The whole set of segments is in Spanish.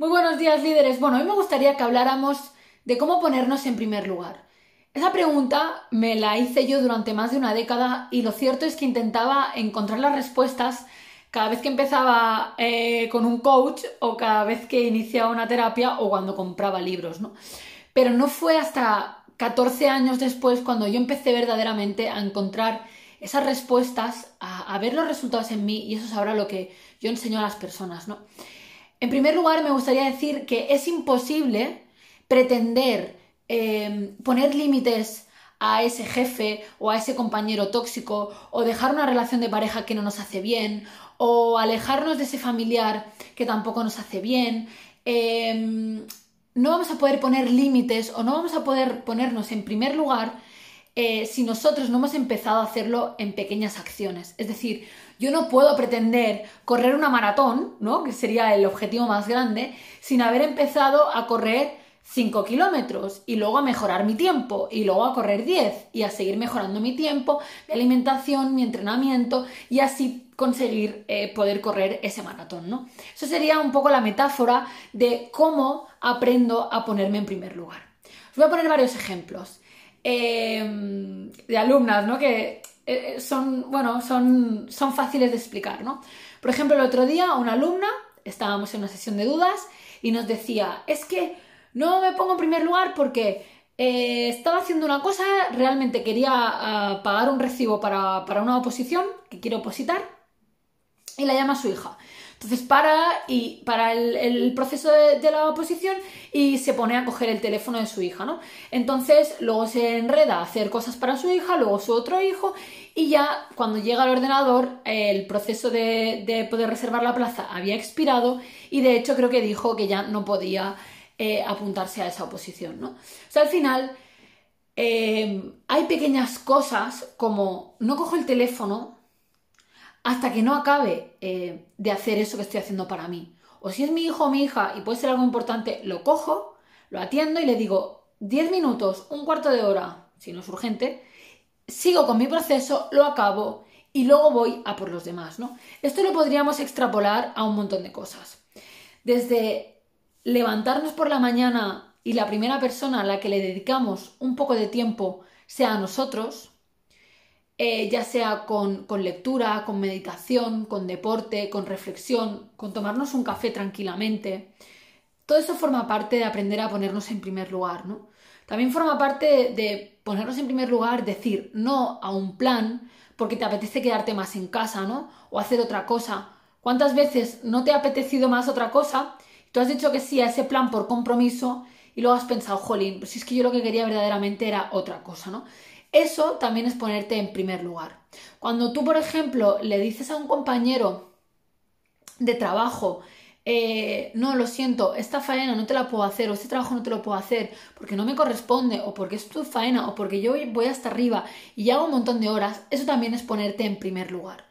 Muy buenos días líderes. Bueno, hoy me gustaría que habláramos de cómo ponernos en primer lugar. Esa pregunta me la hice yo durante más de una década y lo cierto es que intentaba encontrar las respuestas cada vez que empezaba eh, con un coach o cada vez que iniciaba una terapia o cuando compraba libros, ¿no? Pero no fue hasta 14 años después cuando yo empecé verdaderamente a encontrar esas respuestas, a, a ver los resultados en mí y eso es ahora lo que yo enseño a las personas, ¿no? En primer lugar, me gustaría decir que es imposible pretender em, poner límites a ese jefe o a ese compañero tóxico o dejar una relación de pareja que no nos hace bien o alejarnos de ese familiar que tampoco nos hace bien. Em, no vamos a poder poner límites o no vamos a poder ponernos en primer lugar eh, si nosotros no hemos empezado a hacerlo en pequeñas acciones. Es decir, yo no puedo pretender correr una maratón, ¿no? que sería el objetivo más grande, sin haber empezado a correr 5 kilómetros y luego a mejorar mi tiempo y luego a correr 10 y a seguir mejorando mi tiempo, mi alimentación, mi entrenamiento y así conseguir eh, poder correr ese maratón, ¿no? Eso sería un poco la metáfora de cómo aprendo a ponerme en primer lugar. Os voy a poner varios ejemplos. Em, de alumnas, ¿no? Que eh, son, bueno, son, son fáciles de explicar, ¿no? Por ejemplo, el otro día una alumna, estábamos en una sesión de dudas y nos decía, es que no me pongo en primer lugar porque eh, estaba haciendo una cosa, realmente quería ah, pagar un recibo para, para una oposición que quiero opositar y la llama su hija. Entonces para, y, para el, proceso de, la oposición y se pone a coger el teléfono de su hija, ¿no? Entonces luego se enreda a hacer cosas para su hija, luego su otro hijo y ya cuando llega al ordenador el proceso de, poder reservar la plaza había expirado y de hecho creo que dijo que ya no podía eh, apuntarse a esa oposición, ¿no? O sea, al final... Eh, hay pequeñas cosas como no cojo el teléfono hasta que no acabe eh, de hacer eso que estoy haciendo para mí. O si es mi hijo o mi hija y puede ser algo importante, lo cojo, lo atiendo y le digo 10 minutos, un cuarto de hora, si no es urgente, sigo con mi proceso, lo acabo y luego voy a por los demás, ¿no? Esto lo podríamos extrapolar a un montón de cosas. Desde levantarnos por la mañana y la primera persona a la que le dedicamos un poco de tiempo sea a nosotros, eh, ya sea con, lectura, con meditación, con deporte, con reflexión, con tomarnos un café tranquilamente. Todo eso forma parte de aprender a ponernos en primer lugar, ¿no? También forma parte de, ponernos en primer lugar, decir no a un plan porque te apetece quedarte más en casa, ¿no? O hacer otra cosa. ¿Cuántas veces no te ha apetecido más otra cosa? Tú has dicho que sí a ese plan por compromiso y luego has pensado, jolín, pues si es que yo lo que quería verdaderamente era otra cosa, ¿no? Eso también es ponerte en primer lugar. Cuando tú, por ejemplo, le dices a un compañero de trabajo, eh, no, lo siento, esta faena no te la puedo hacer o este trabajo no te lo puedo hacer porque no me corresponde o porque es tu faena o porque yo voy hasta arriba y hago un montón de horas, eso también es ponerte en primer lugar.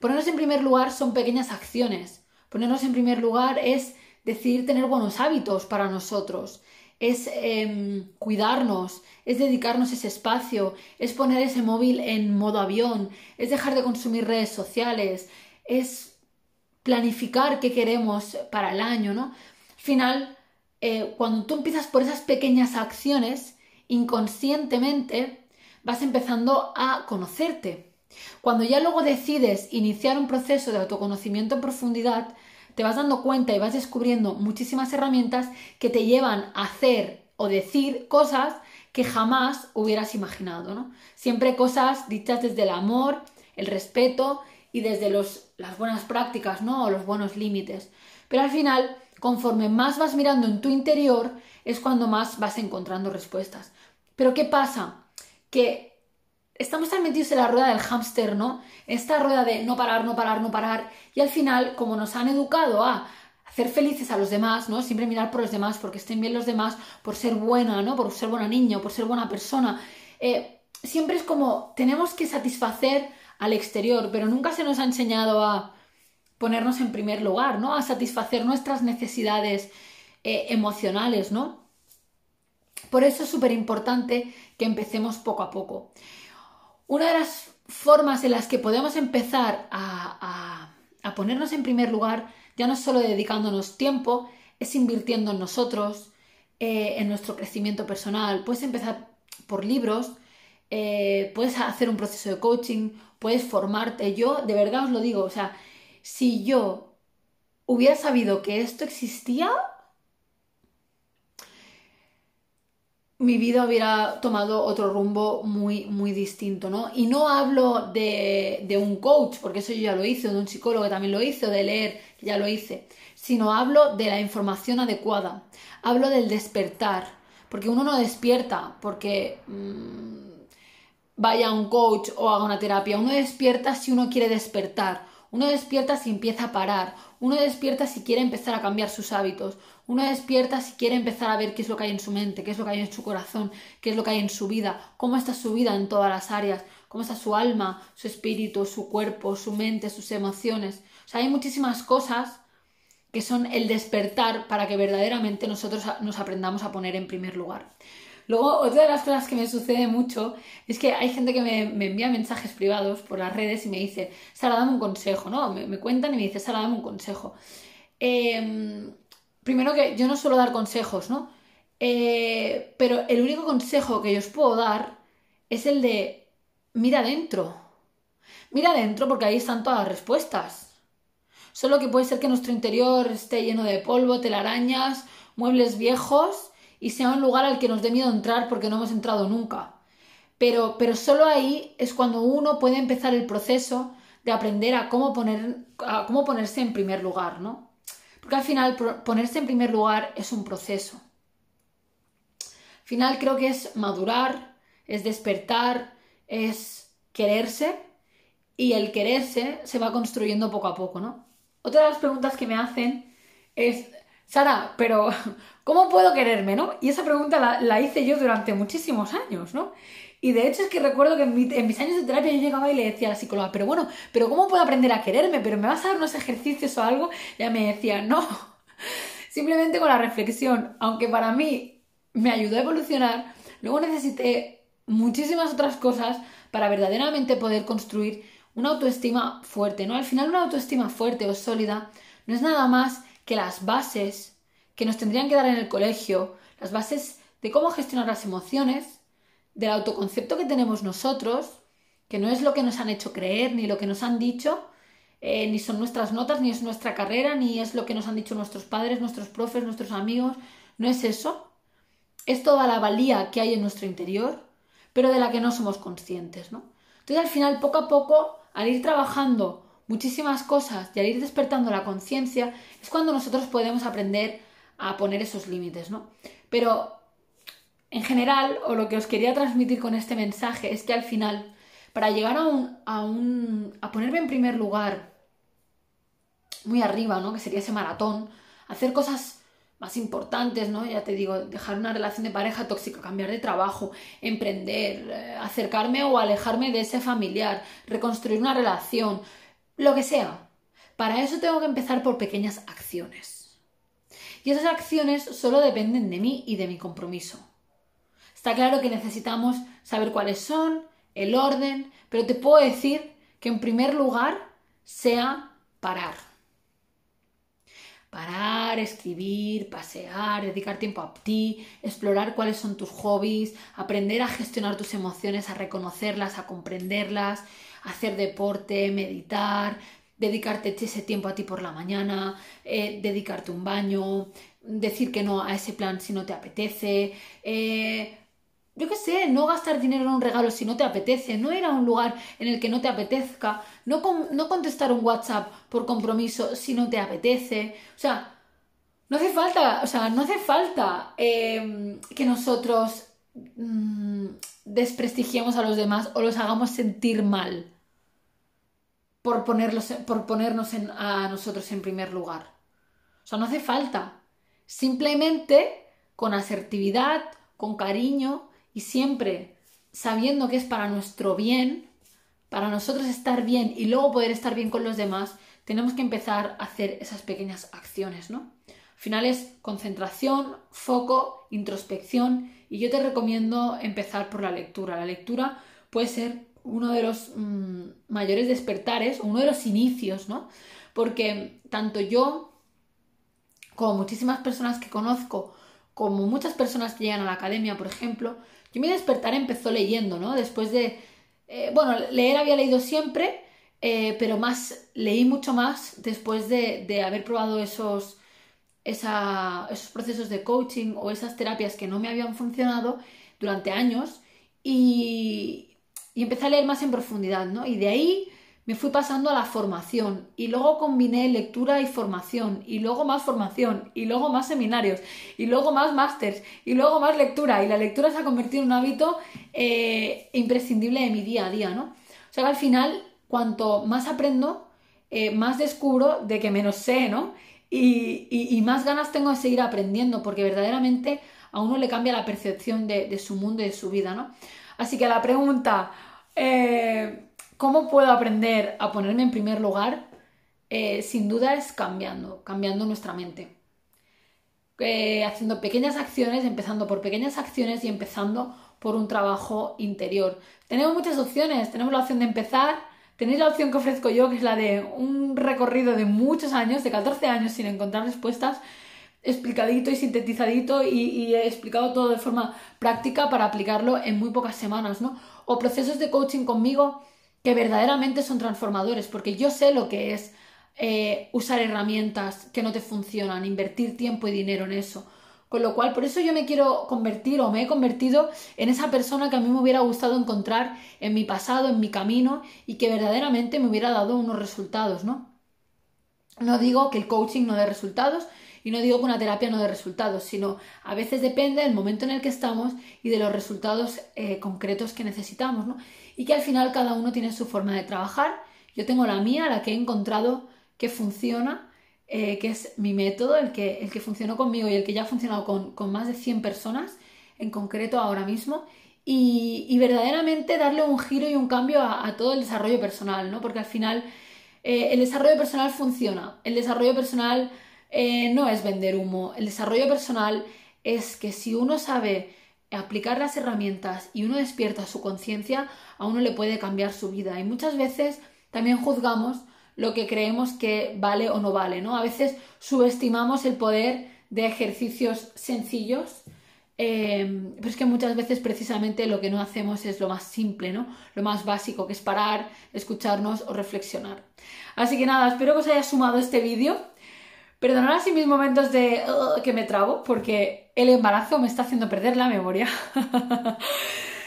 Ponernos en primer lugar son pequeñas acciones. Ponernos en primer lugar es decidir tener buenos hábitos para nosotros es em, cuidarnos, es dedicarnos ese espacio, es poner ese móvil en modo avión, es dejar de consumir redes sociales, es planificar qué queremos para el año, ¿no? Al final, eh, cuando tú empiezas por esas pequeñas acciones, inconscientemente vas empezando a conocerte. Cuando ya luego decides iniciar un proceso de autoconocimiento en profundidad, te vas dando cuenta y vas descubriendo muchísimas herramientas que te llevan a hacer o decir cosas que jamás hubieras imaginado, ¿no? Siempre cosas dichas desde el amor, el respeto y desde las buenas prácticas, ¿no? O los buenos límites. Pero al final, conforme más vas mirando en tu interior, es cuando más vas encontrando respuestas. Pero ¿qué pasa? Que estamos tan metidos en la rueda del hámster, ¿no? Esta rueda de no parar, no parar, no parar. Y al final, como nos han educado a hacer felices a los demás, ¿no? Siempre mirar por los demás, porque estén bien los demás, por ser buena, ¿no? Por ser buena niña, por ser buena persona. Eh, siempre es como tenemos que satisfacer al exterior, pero nunca se nos ha enseñado a ponernos en primer lugar, ¿no? A satisfacer nuestras necesidades eh, emocionales, ¿no? Por eso es súper importante que empecemos poco a poco. Una de las formas en las que podemos empezar a, ponernos en primer lugar, ya no solo dedicándonos tiempo, es invirtiendo en nosotros, eh, en nuestro crecimiento personal. Puedes empezar por libros, eh, puedes hacer un proceso de coaching, puedes formarte. Yo, de verdad os lo digo, o sea, si yo hubiera sabido que esto existía, mi vida hubiera tomado otro rumbo muy, muy distinto, ¿no? Y no hablo de, de, un coach, porque eso yo ya lo hice, de un psicólogo que también lo hice, de leer, ya lo hice, sino hablo de la información adecuada, hablo del despertar, porque uno no despierta porque mmm, vaya a un coach o haga una terapia, uno despierta si uno quiere despertar, uno despierta si empieza a parar, uno despierta si quiere empezar a cambiar sus hábitos, uno despierta si quiere empezar a ver qué es lo que hay en su mente, qué es lo que hay en su corazón, qué es lo que hay en su vida, cómo está su vida en todas las áreas, cómo está su alma, su espíritu, su cuerpo, su mente, sus emociones. O sea, hay muchísimas cosas que son el despertar para que verdaderamente nosotros nos aprendamos a poner en primer lugar. Luego, otra de las cosas que me sucede mucho es que hay gente que me, envía mensajes privados por las redes y me dice, Sara, dame un consejo, ¿no? Me, cuentan y me dice, Sara, dame un consejo. Em, primero que yo no suelo dar consejos, ¿no? Eh, pero el único consejo que yo os puedo dar es el de mira adentro. Mira adentro porque ahí están todas las respuestas. Solo que puede ser que nuestro interior esté lleno de polvo, telarañas, muebles viejos y sea un lugar al que nos dé miedo entrar porque no hemos entrado nunca. Pero, pero solo ahí es cuando uno puede empezar el proceso de aprender a cómo, poner, a cómo ponerse en primer lugar, ¿no? Porque al final ponerse en primer lugar es un proceso. Al final creo que es madurar, es despertar, es quererse y el quererse se va construyendo poco a poco, ¿no? Otra de las preguntas que me hacen es, Sara, pero ¿cómo puedo quererme, no? Y esa pregunta la, hice yo durante muchísimos años, ¿no? Y de hecho es que recuerdo que en, mis años de terapia yo llegaba y le decía a la psicóloga, pero bueno, pero ¿cómo puedo aprender a quererme? ¿Pero me vas a dar unos ejercicios o algo? Y ella me decía, no, simplemente con la reflexión, aunque para mí me ayudó a evolucionar, luego necesité muchísimas otras cosas para verdaderamente poder construir una autoestima fuerte, ¿no? Al final una autoestima fuerte o sólida no es nada más que las bases que nos tendrían que dar en el colegio, las bases de cómo gestionar las emociones, del autoconcepto que tenemos nosotros, que no es lo que nos han hecho creer, ni lo que nos han dicho, eh, ni son nuestras notas, ni es nuestra carrera, ni es lo que nos han dicho nuestros padres, nuestros profes, nuestros amigos, no es eso. Es toda la valía que hay en nuestro interior, pero de la que no somos conscientes, ¿no? Entonces al final, poco a poco, al ir trabajando muchísimas cosas y al ir despertando la conciencia, es cuando nosotros podemos aprender a poner esos límites, ¿no? Pero en general, o lo que os quería transmitir con este mensaje es que al final, para llegar a un, a un, a ponerme en primer lugar, muy arriba, ¿no? Que sería ese maratón, hacer cosas más importantes, ¿no? Ya te digo, dejar una relación de pareja tóxica, cambiar de trabajo, emprender, eh, acercarme o alejarme de ese familiar, reconstruir una relación, lo que sea. Para eso tengo que empezar por pequeñas acciones. Y esas acciones solo dependen de mí y de mi compromiso. Está claro que necesitamos saber cuáles son, el orden, pero te puedo decir que en primer lugar sea parar parar, escribir, pasear, dedicar tiempo a ti, explorar cuáles son tus hobbies, aprender a gestionar tus emociones, a reconocerlas, a comprenderlas, hacer deporte, meditar, dedicarte ese tiempo a ti por la mañana, eh, dedicarte un baño, decir que no a ese plan si no te apetece, eh, yo qué sé, no gastar dinero en un regalo si no te apetece, no ir a un lugar en el que no te apetezca, no, no contestar un WhatsApp por compromiso si no te apetece. O sea, no hace falta, o sea, no hace falta em, que nosotros mm, desprestigiemos a los demás o los hagamos sentir mal por, ponerlos, por ponernos a nosotros en primer lugar. O sea, no hace falta. Simplemente con asertividad, con cariño, y siempre sabiendo que es para nuestro bien, para nosotros estar bien y luego poder estar bien con los demás, tenemos que empezar a hacer esas pequeñas acciones, ¿no? Al final es concentración, foco, introspección y yo te recomiendo empezar por la lectura. La lectura puede ser uno de los mm, mayores despertares, uno de los inicios, ¿no? Porque tanto yo como muchísimas personas que conozco, como muchas personas que llegan a la academia, por ejemplo, yo mi despertar empezó leyendo, ¿no? Después de, eh, bueno, leer había leído siempre, eh, pero más, leí mucho más después de, haber probado esos, esos procesos de coaching o esas terapias que no me habían funcionado durante años y, y empecé a leer más en profundidad, ¿no? Y de ahí me fui pasando a la formación y luego combiné lectura y formación y luego más formación y luego más seminarios y luego más másters y luego más lectura y la lectura se ha convertido en un hábito eh, imprescindible de mi día a día, ¿no? O sea que al final, cuanto más aprendo, eh, más descubro de que menos sé, ¿no? Y, más ganas tengo de seguir aprendiendo porque verdaderamente a uno le cambia la percepción de, su mundo y de su vida, ¿no? Así que la pregunta... Eh, ¿Cómo puedo aprender a ponerme en primer lugar? Eh, sin duda es cambiando, cambiando nuestra mente. Eh, haciendo pequeñas acciones, empezando por pequeñas acciones y empezando por un trabajo interior. Tenemos muchas opciones, tenemos la opción de empezar, tenéis la opción que ofrezco yo, que es la de un recorrido de muchos años, de 14 años sin encontrar respuestas, explicadito y sintetizadito y, y, he explicado todo de forma práctica para aplicarlo en muy pocas semanas, ¿no? O procesos de coaching conmigo que verdaderamente son transformadores, porque yo sé lo que es eh, usar herramientas que no te funcionan, invertir tiempo y dinero en eso. Con lo cual, por eso yo me quiero convertir o me he convertido en esa persona que a mí me hubiera gustado encontrar en mi pasado, en mi camino y que verdaderamente me hubiera dado unos resultados, ¿no? No digo que el coaching no dé resultados y no digo que una terapia no dé resultados, sino a veces depende del momento en el que estamos y de los resultados eh, concretos que necesitamos, ¿no? y que al final cada uno tiene su forma de trabajar. Yo tengo la mía, la que he encontrado que funciona, eh, que es mi método, el que, el que funcionó conmigo y el que ya ha funcionado con, más de 100 personas en concreto ahora mismo. Y, verdaderamente darle un giro y un cambio a, todo el desarrollo personal, ¿no? Porque al final eh, el desarrollo personal funciona. El desarrollo personal eh, no es vender humo. El desarrollo personal es que si uno sabe aplicar las herramientas y uno despierta su conciencia, a uno le puede cambiar su vida. Y muchas veces también juzgamos lo que creemos que vale o no vale, ¿no? A veces subestimamos el poder de ejercicios sencillos, eh, pero es que muchas veces precisamente lo que no hacemos es lo más simple, ¿no? Lo más básico, que es parar, escucharnos o reflexionar. Así que nada, espero que os haya sumado este vídeo. Perdonad así mis momentos de que me trabo, porque el embarazo me está haciendo perder la memoria.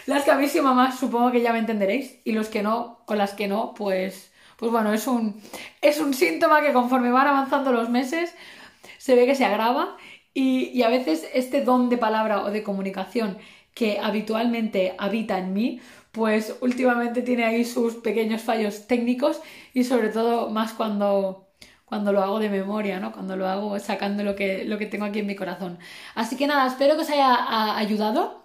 las que habéis mamás supongo que ya me entenderéis, y los que no, o las que no, pues, pues bueno, es un, es un síntoma que conforme van avanzando los meses se ve que se agrava y, y a veces este don de palabra o de comunicación que habitualmente habita en mí, pues últimamente tiene ahí sus pequeños fallos técnicos y sobre todo más cuando cuando lo hago de memoria, ¿no? Cuando lo hago sacando lo que, lo que tengo aquí en mi corazón. Así que nada, espero que os haya ayudado.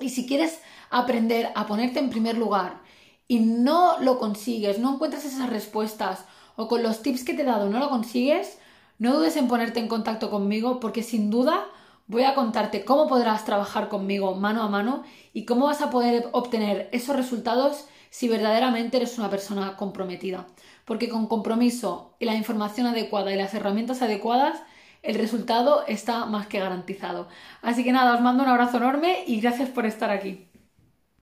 Y si quieres aprender a ponerte en primer lugar y no lo consigues, no encuentras esas respuestas o con los tips que te he dado no lo consigues, no dudes en ponerte en contacto conmigo porque sin duda voy a contarte cómo podrás trabajar conmigo mano a mano y cómo vas a poder obtener esos resultados si verdaderamente eres una persona comprometida porque con compromiso y la información adecuada y las herramientas adecuadas, el resultado está más que garantizado. Así que nada, os mando un abrazo enorme y gracias por estar aquí.